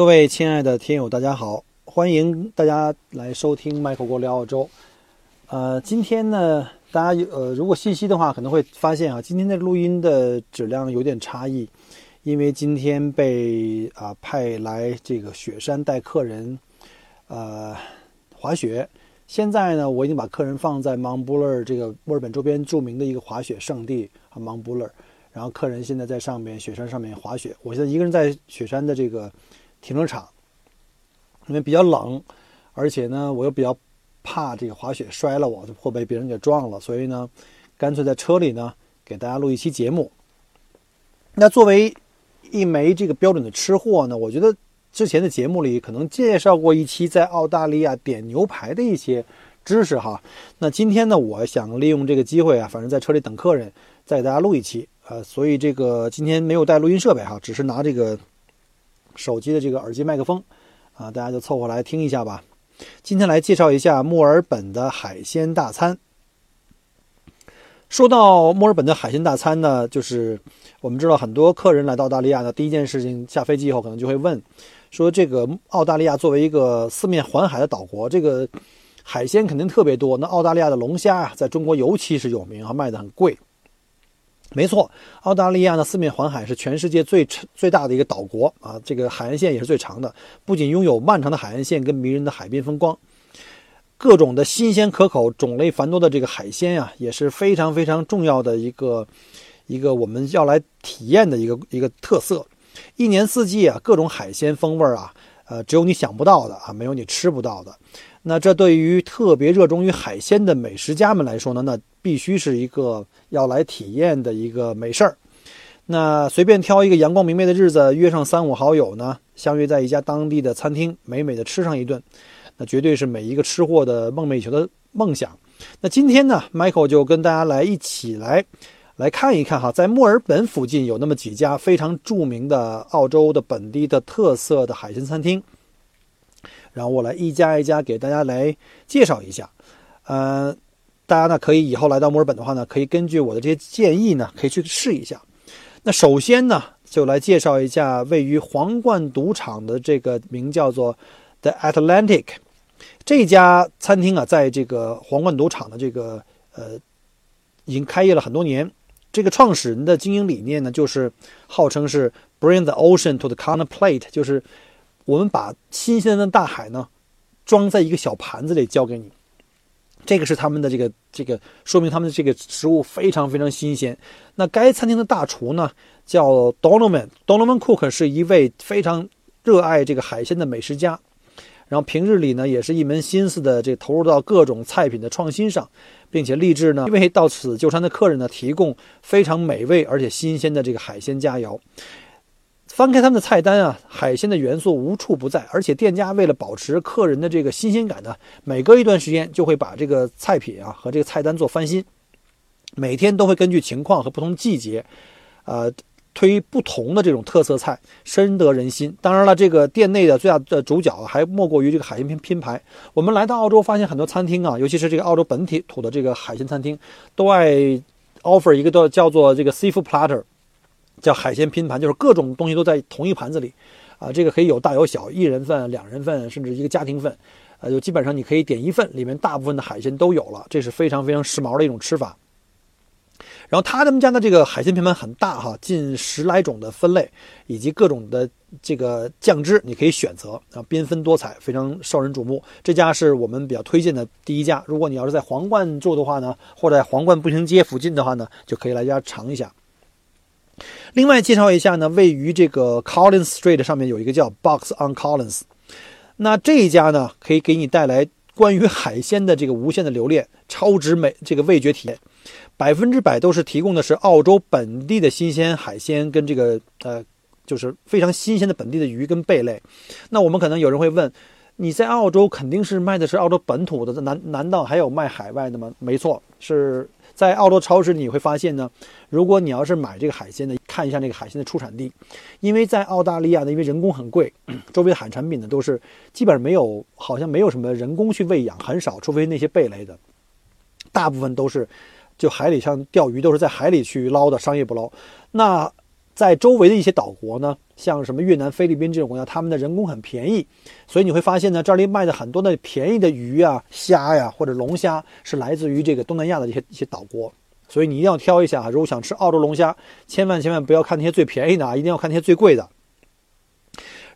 各位亲爱的听友，大家好，欢迎大家来收听麦克国聊澳洲。呃，今天呢，大家有呃，如果信息的话，可能会发现啊，今天的录音的质量有点差异，因为今天被啊派来这个雪山带客人呃滑雪。现在呢，我已经把客人放在 Mount Buller 这个墨尔本周边著名的一个滑雪圣地啊 Mount Buller，然后客人现在在上面雪山上面滑雪，我现在一个人在雪山的这个。停车场，因为比较冷，而且呢，我又比较怕这个滑雪摔了，我就会被别人给撞了，所以呢，干脆在车里呢给大家录一期节目。那作为一枚这个标准的吃货呢，我觉得之前的节目里可能介绍过一期在澳大利亚点牛排的一些知识哈。那今天呢，我想利用这个机会啊，反正在车里等客人，再给大家录一期。呃，所以这个今天没有带录音设备哈，只是拿这个。手机的这个耳机麦克风，啊，大家就凑合来听一下吧。今天来介绍一下墨尔本的海鲜大餐。说到墨尔本的海鲜大餐呢，就是我们知道很多客人来到澳大利亚呢，第一件事情下飞机以后可能就会问，说这个澳大利亚作为一个四面环海的岛国，这个海鲜肯定特别多。那澳大利亚的龙虾啊，在中国尤其是有名啊，卖的很贵。没错，澳大利亚呢四面环海，是全世界最最大的一个岛国啊。这个海岸线也是最长的，不仅拥有漫长的海岸线跟迷人的海滨风光，各种的新鲜可口、种类繁多的这个海鲜呀，也是非常非常重要的一个一个我们要来体验的一个一个特色。一年四季啊，各种海鲜风味啊，呃，只有你想不到的啊，没有你吃不到的。那这对于特别热衷于海鲜的美食家们来说呢，那必须是一个要来体验的一个美事儿。那随便挑一个阳光明媚的日子，约上三五好友呢，相约在一家当地的餐厅，美美的吃上一顿，那绝对是每一个吃货的梦寐以求的梦想。那今天呢，Michael 就跟大家来一起来来看一看哈，在墨尔本附近有那么几家非常著名的澳洲的本地的特色的海鲜餐厅。然后我来一家一家给大家来介绍一下，呃，大家呢可以以后来到墨尔本的话呢，可以根据我的这些建议呢，可以去试一下。那首先呢，就来介绍一下位于皇冠赌场的这个名叫做 The Atlantic 这家餐厅啊，在这个皇冠赌场的这个呃，已经开业了很多年。这个创始人的经营理念呢，就是号称是 Bring the ocean to the counter plate，就是。我们把新鲜的大海呢，装在一个小盘子里交给你，这个是他们的这个这个说明他们的这个食物非常非常新鲜。那该餐厅的大厨呢叫 Donovan，Donovan Cook 是一位非常热爱这个海鲜的美食家，然后平日里呢也是一门心思的这投入到各种菜品的创新上，并且立志呢为到此就餐的客人呢提供非常美味而且新鲜的这个海鲜佳肴。翻开他们的菜单啊，海鲜的元素无处不在，而且店家为了保持客人的这个新鲜感呢，每隔一段时间就会把这个菜品啊和这个菜单做翻新，每天都会根据情况和不同季节，呃，推不同的这种特色菜，深得人心。当然了，这个店内的最大的主角还莫过于这个海鲜拼拼盘。我们来到澳洲，发现很多餐厅啊，尤其是这个澳洲本体土的这个海鲜餐厅，都爱 offer 一个叫叫做这个 seafood platter。叫海鲜拼盘，就是各种东西都在同一盘子里，啊，这个可以有大有小，一人份、两人份，甚至一个家庭份，呃，就基本上你可以点一份，里面大部分的海鲜都有了，这是非常非常时髦的一种吃法。然后他他们家的这个海鲜拼盘很大哈，近十来种的分类，以及各种的这个酱汁，你可以选择啊，缤纷多彩，非常受人瞩目。这家是我们比较推荐的第一家，如果你要是在皇冠住的话呢，或者在皇冠步行街附近的话呢，就可以来家尝一下。另外介绍一下呢，位于这个 Collins Street 上面有一个叫 Box on Collins，那这一家呢可以给你带来关于海鲜的这个无限的留恋，超值美这个味觉体验，百分之百都是提供的是澳洲本地的新鲜海鲜跟这个呃，就是非常新鲜的本地的鱼跟贝类。那我们可能有人会问，你在澳洲肯定是卖的是澳洲本土的，难难道还有卖海外的吗？没错，是。在澳洲超市你会发现呢，如果你要是买这个海鲜呢，看一下那个海鲜的出产地，因为在澳大利亚呢，因为人工很贵，周围的海产品呢都是基本上没有，好像没有什么人工去喂养，很少，除非那些贝类的，大部分都是就海里像钓鱼都是在海里去捞的，商业捕捞。那在周围的一些岛国呢，像什么越南、菲律宾这种国家，他们的人工很便宜，所以你会发现呢，这里卖的很多的便宜的鱼啊、虾呀或者龙虾是来自于这个东南亚的一些一些岛国，所以你一定要挑一下啊。如果想吃澳洲龙虾，千万千万不要看那些最便宜的啊，一定要看那些最贵的。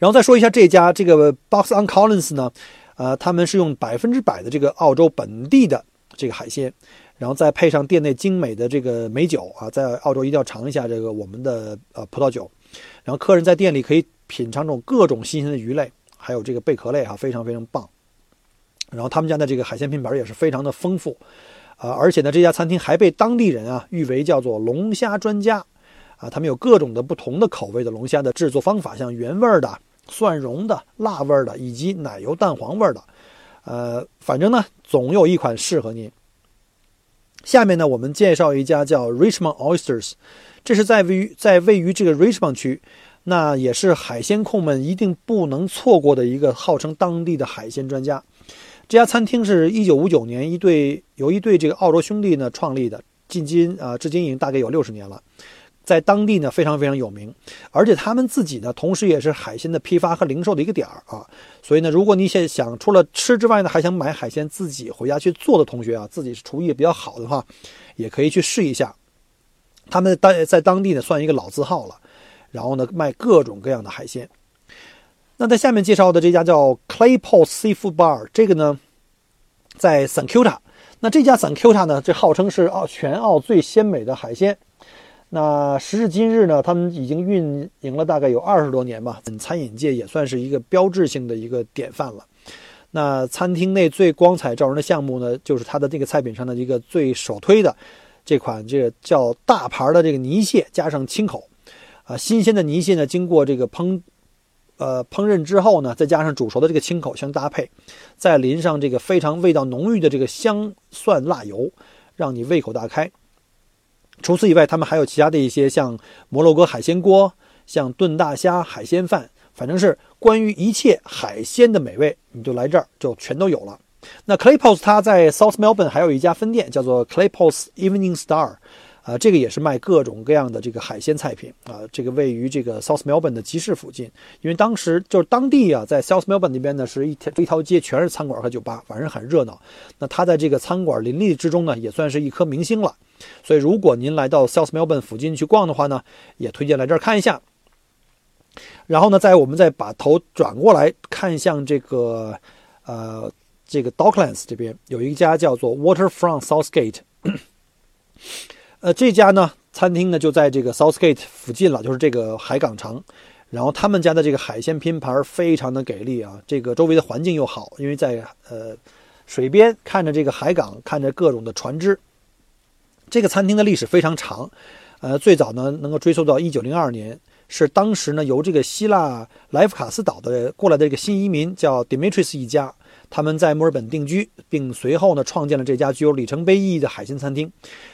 然后再说一下这家这个 Box on Collins 呢，呃，他们是用百分之百的这个澳洲本地的这个海鲜。然后再配上店内精美的这个美酒啊，在澳洲一定要尝一下这个我们的呃葡萄酒。然后客人在店里可以品尝这种各种新鲜的鱼类，还有这个贝壳类哈，非常非常棒。然后他们家的这个海鲜拼盘也是非常的丰富，啊，而且呢这家餐厅还被当地人啊誉为叫做龙虾专家，啊，他们有各种的不同的口味的龙虾的制作方法，像原味的、蒜蓉的、辣味的，以及奶油蛋黄味的，呃，反正呢总有一款适合您。下面呢，我们介绍一家叫 Richmond Oysters，这是在位于在位于这个 Richmond 区，那也是海鲜控们一定不能错过的一个号称当地的海鲜专家。这家餐厅是一九五九年一对由一对这个澳洲兄弟呢创立的，至今啊至今已经大概有六十年了。在当地呢非常非常有名，而且他们自己呢，同时也是海鲜的批发和零售的一个点儿啊。所以呢，如果你想想除了吃之外呢，还想买海鲜自己回家去做的同学啊，自己厨艺比较好的话，也可以去试一下。他们当在当地呢算一个老字号了，然后呢卖各种各样的海鲜。那在下面介绍的这家叫 Claypole Seafood Bar，这个呢在 St Kilda。那这家 St Kilda 呢，这号称是澳全澳最鲜美的海鲜。那时至今日呢，他们已经运营了大概有二十多年吧，餐饮界也算是一个标志性的一个典范了。那餐厅内最光彩照人的项目呢，就是它的这个菜品上的一个最首推的这款这个叫大盘的这个泥蟹加上青口，啊，新鲜的泥蟹呢，经过这个烹呃烹饪之后呢，再加上煮熟的这个青口相搭配，再淋上这个非常味道浓郁的这个香蒜辣油，让你胃口大开。除此以外，他们还有其他的一些像摩洛哥海鲜锅、像炖大虾、海鲜饭，反正是关于一切海鲜的美味，你就来这儿就全都有了。那 clay pose 它在 South Melbourne 还有一家分店，叫做 clay pose Evening Star，啊，这个也是卖各种各样的这个海鲜菜品啊。这个位于这个 South Melbourne 的集市附近，因为当时就是当地啊，在 South Melbourne 那边呢是一条一条街全是餐馆和酒吧，反正很热闹。那它在这个餐馆林立之中呢，也算是一颗明星了。所以，如果您来到 South Melbourne 附近去逛的话呢，也推荐来这儿看一下。然后呢，再我们再把头转过来看向这个呃这个 Docklands 这边，有一家叫做 Waterfront Southgate。呃，这家呢餐厅呢就在这个 Southgate 附近了，就是这个海港城。然后他们家的这个海鲜拼盘非常的给力啊，这个周围的环境又好，因为在呃水边看着这个海港，看着各种的船只。这个餐厅的历史非常长，呃，最早呢能够追溯到一九零二年，是当时呢由这个希腊莱夫卡斯岛的过来的这个新移民叫 Dimitris 一家，他们在墨尔本定居，并随后呢创建了这家具有里程碑意义的海鲜餐厅。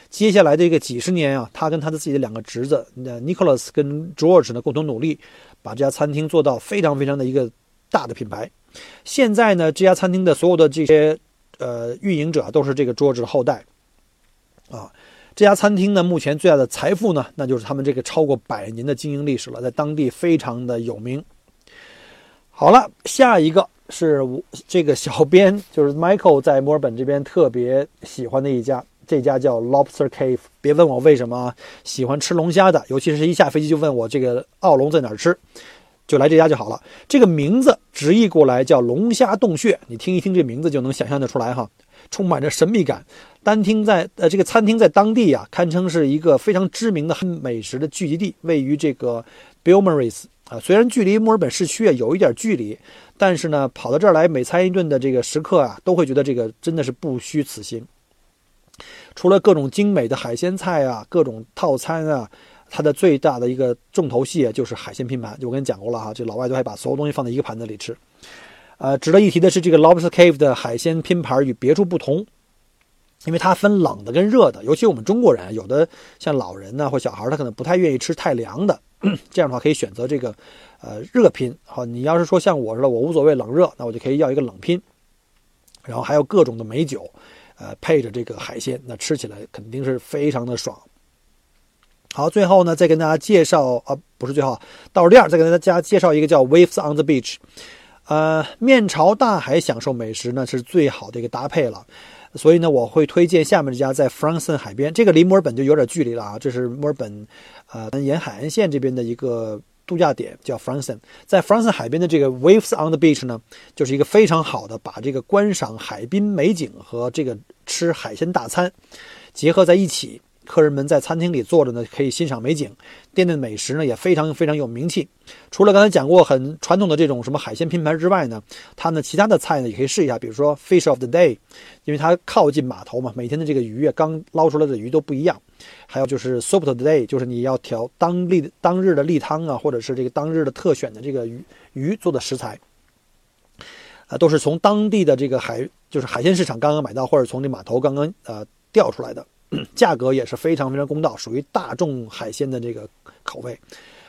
接下来的这个几十年啊，他跟他的自己的两个侄子呃 Nicholas 跟 George 呢共同努力，把这家餐厅做到非常非常的一个大的品牌。现在呢，这家餐厅的所有的这些呃运营者都是这个 George 的后代，啊。这家餐厅呢，目前最大的财富呢，那就是他们这个超过百年的经营历史了，在当地非常的有名。好了，下一个是这个小编，就是 Michael 在墨尔本这边特别喜欢的一家，这家叫 Lobster Cave。别问我为什么喜欢吃龙虾的，尤其是一下飞机就问我这个澳龙在哪儿吃，就来这家就好了。这个名字直译过来叫龙虾洞穴，你听一听这名字就能想象得出来哈。充满着神秘感，单厅在呃这个餐厅在当地啊，堪称是一个非常知名的美食的聚集地，位于这个 Belmaris 啊，虽然距离墨尔本市区啊有一点距离，但是呢，跑到这儿来每餐一顿的这个食客啊，都会觉得这个真的是不虚此行。除了各种精美的海鲜菜啊，各种套餐啊，它的最大的一个重头戏啊，就是海鲜拼盘。就我跟你讲过了哈，这老外都爱把所有东西放在一个盘子里吃。呃，值得一提的是，这个 Lobster Cave 的海鲜拼盘与别处不同，因为它分冷的跟热的。尤其我们中国人，有的像老人呢或小孩，他可能不太愿意吃太凉的，这样的话可以选择这个呃热拼。好，你要是说像我似的，我无所谓冷热，那我就可以要一个冷拼。然后还有各种的美酒。呃，配着这个海鲜，那吃起来肯定是非常的爽。好，最后呢，再跟大家介绍啊，不是最后，倒数第二，再跟大家介绍一个叫 Waves on the Beach。呃，面朝大海享受美食呢，是最好的一个搭配了。所以呢，我会推荐下面这家在 Frankston 海边，这个离墨尔本就有点距离了啊，这是墨尔本呃沿海岸线这边的一个。度假点叫 Frankston，在 Frankston 海边的这个 Waves on the Beach 呢，就是一个非常好的把这个观赏海滨美景和这个吃海鲜大餐结合在一起。客人们在餐厅里坐着呢，可以欣赏美景。店内的美食呢也非常非常有名气。除了刚才讲过很传统的这种什么海鲜拼盘之外呢，它呢其他的菜呢也可以试一下。比如说 Fish of the Day，因为它靠近码头嘛，每天的这个鱼啊刚捞出来的鱼都不一样。还有就是 Soup of the Day，就是你要调当地当日的例汤啊，或者是这个当日的特选的这个鱼鱼做的食材，啊，都是从当地的这个海就是海鲜市场刚刚买到，或者从这码头刚刚呃钓出来的。价格也是非常非常公道，属于大众海鲜的这个口味。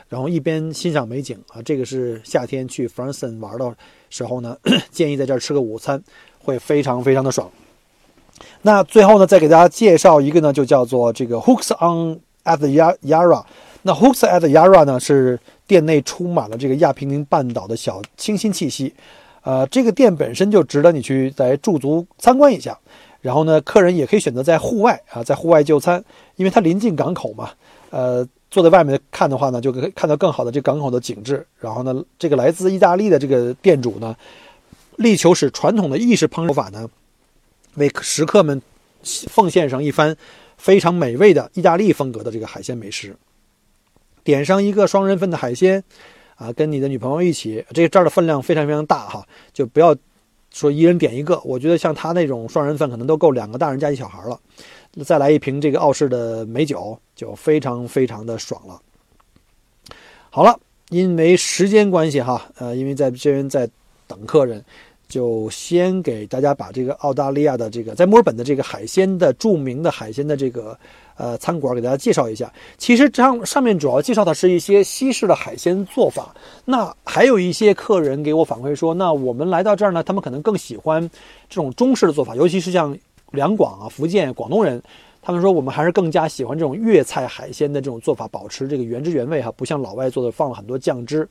然后一边欣赏美景啊，这个是夏天去 Frankston 玩的时候呢，建议在这儿吃个午餐，会非常非常的爽。那最后呢，再给大家介绍一个呢，就叫做这个 Hooks on at the Yara。那 Hooks at the Yara 呢，是店内充满了这个亚平宁半岛的小清新气息。呃，这个店本身就值得你去来驻足参观一下。然后呢，客人也可以选择在户外啊，在户外就餐，因为它临近港口嘛。呃，坐在外面看的话呢，就可以看到更好的这港口的景致。然后呢，这个来自意大利的这个店主呢，力求使传统的意式烹饪法呢，为食客们奉献上一番非常美味的意大利风格的这个海鲜美食。点上一个双人份的海鲜啊，跟你的女朋友一起，这个这儿的分量非常非常大哈，就不要。说一人点一个，我觉得像他那种双人份可能都够两个大人加一小孩了。再来一瓶这个澳式的美酒，就非常非常的爽了。好了，因为时间关系哈，呃，因为在这边在等客人，就先给大家把这个澳大利亚的这个在墨尔本的这个海鲜的著名的海鲜的这个。呃，餐馆给大家介绍一下。其实上上面主要介绍的是一些西式的海鲜做法。那还有一些客人给我反馈说，那我们来到这儿呢，他们可能更喜欢这种中式的做法，尤其是像两广啊、福建、广东人，他们说我们还是更加喜欢这种粤菜海鲜的这种做法，保持这个原汁原味哈，不像老外做的放了很多酱汁。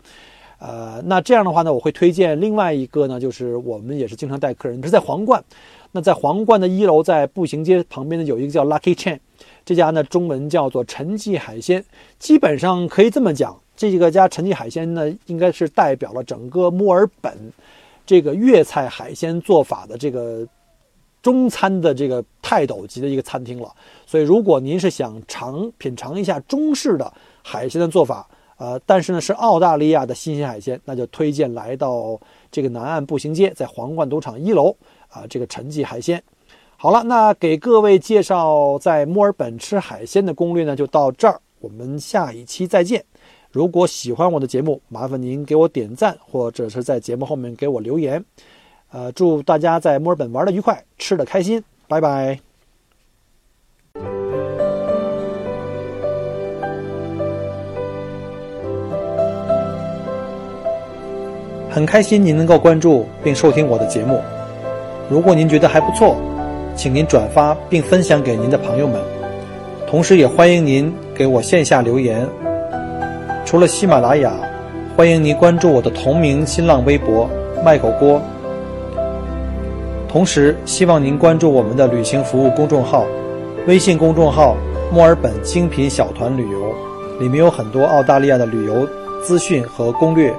呃，那这样的话呢，我会推荐另外一个呢，就是我们也是经常带客人，是在皇冠。那在皇冠的一楼，在步行街旁边呢，有一个叫 Lucky Chain。这家呢，中文叫做陈记海鲜，基本上可以这么讲，这个家陈记海鲜呢，应该是代表了整个墨尔本这个粤菜海鲜做法的这个中餐的这个泰斗级的一个餐厅了。所以，如果您是想尝品尝一下中式的海鲜的做法，呃，但是呢是澳大利亚的新鲜海鲜，那就推荐来到这个南岸步行街，在皇冠赌场一楼啊，这个陈记海鲜。好了，那给各位介绍在墨尔本吃海鲜的攻略呢，就到这儿。我们下一期再见。如果喜欢我的节目，麻烦您给我点赞，或者是在节目后面给我留言。呃，祝大家在墨尔本玩的愉快，吃的开心，拜拜。很开心您能够关注并收听我的节目。如果您觉得还不错，请您转发并分享给您的朋友们，同时也欢迎您给我线下留言。除了喜马拉雅，欢迎您关注我的同名新浪微博“麦口锅”。同时，希望您关注我们的旅行服务公众号，微信公众号“墨尔本精品小团旅游”，里面有很多澳大利亚的旅游资讯和攻略。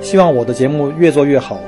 希望我的节目越做越好。